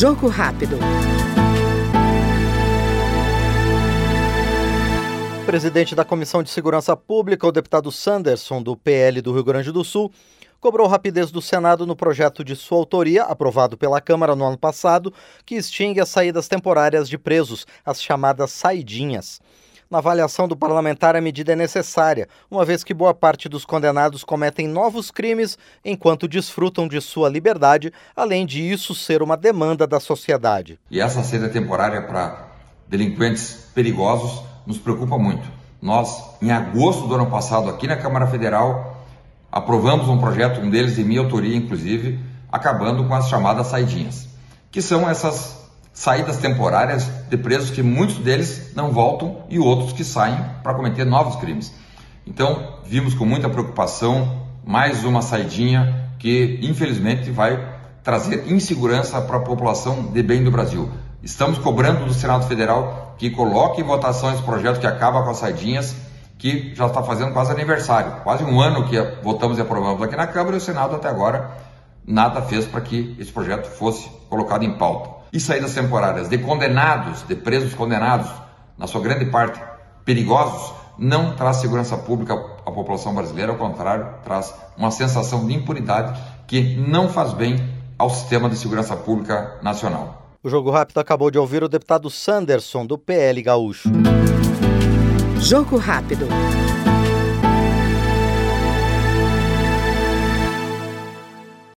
Jogo rápido. Presidente da Comissão de Segurança Pública, o deputado Sanderson, do PL do Rio Grande do Sul, cobrou rapidez do Senado no projeto de sua autoria, aprovado pela Câmara no ano passado, que extingue as saídas temporárias de presos, as chamadas saidinhas. Na avaliação do parlamentar, a medida é necessária, uma vez que boa parte dos condenados cometem novos crimes enquanto desfrutam de sua liberdade, além de isso ser uma demanda da sociedade. E essa saída temporária para delinquentes perigosos nos preocupa muito. Nós, em agosto do ano passado, aqui na Câmara Federal, aprovamos um projeto, um deles de minha autoria, inclusive, acabando com as chamadas saidinhas, que são essas saídas temporárias de presos que muitos deles não voltam e outros que saem para cometer novos crimes. Então, vimos com muita preocupação mais uma saidinha que, infelizmente, vai trazer insegurança para a população de bem do Brasil. Estamos cobrando do Senado Federal que coloque em votação esse projeto que acaba com as saidinhas, que já está fazendo quase aniversário. Quase um ano que votamos e aprovamos aqui na Câmara e o Senado até agora nada fez para que esse projeto fosse colocado em pauta e saídas temporárias de condenados, de presos condenados, na sua grande parte perigosos, não traz segurança pública à população brasileira, ao contrário, traz uma sensação de impunidade que não faz bem ao sistema de segurança pública nacional. O Jogo Rápido acabou de ouvir o deputado Sanderson, do PL Gaúcho. Jogo Rápido.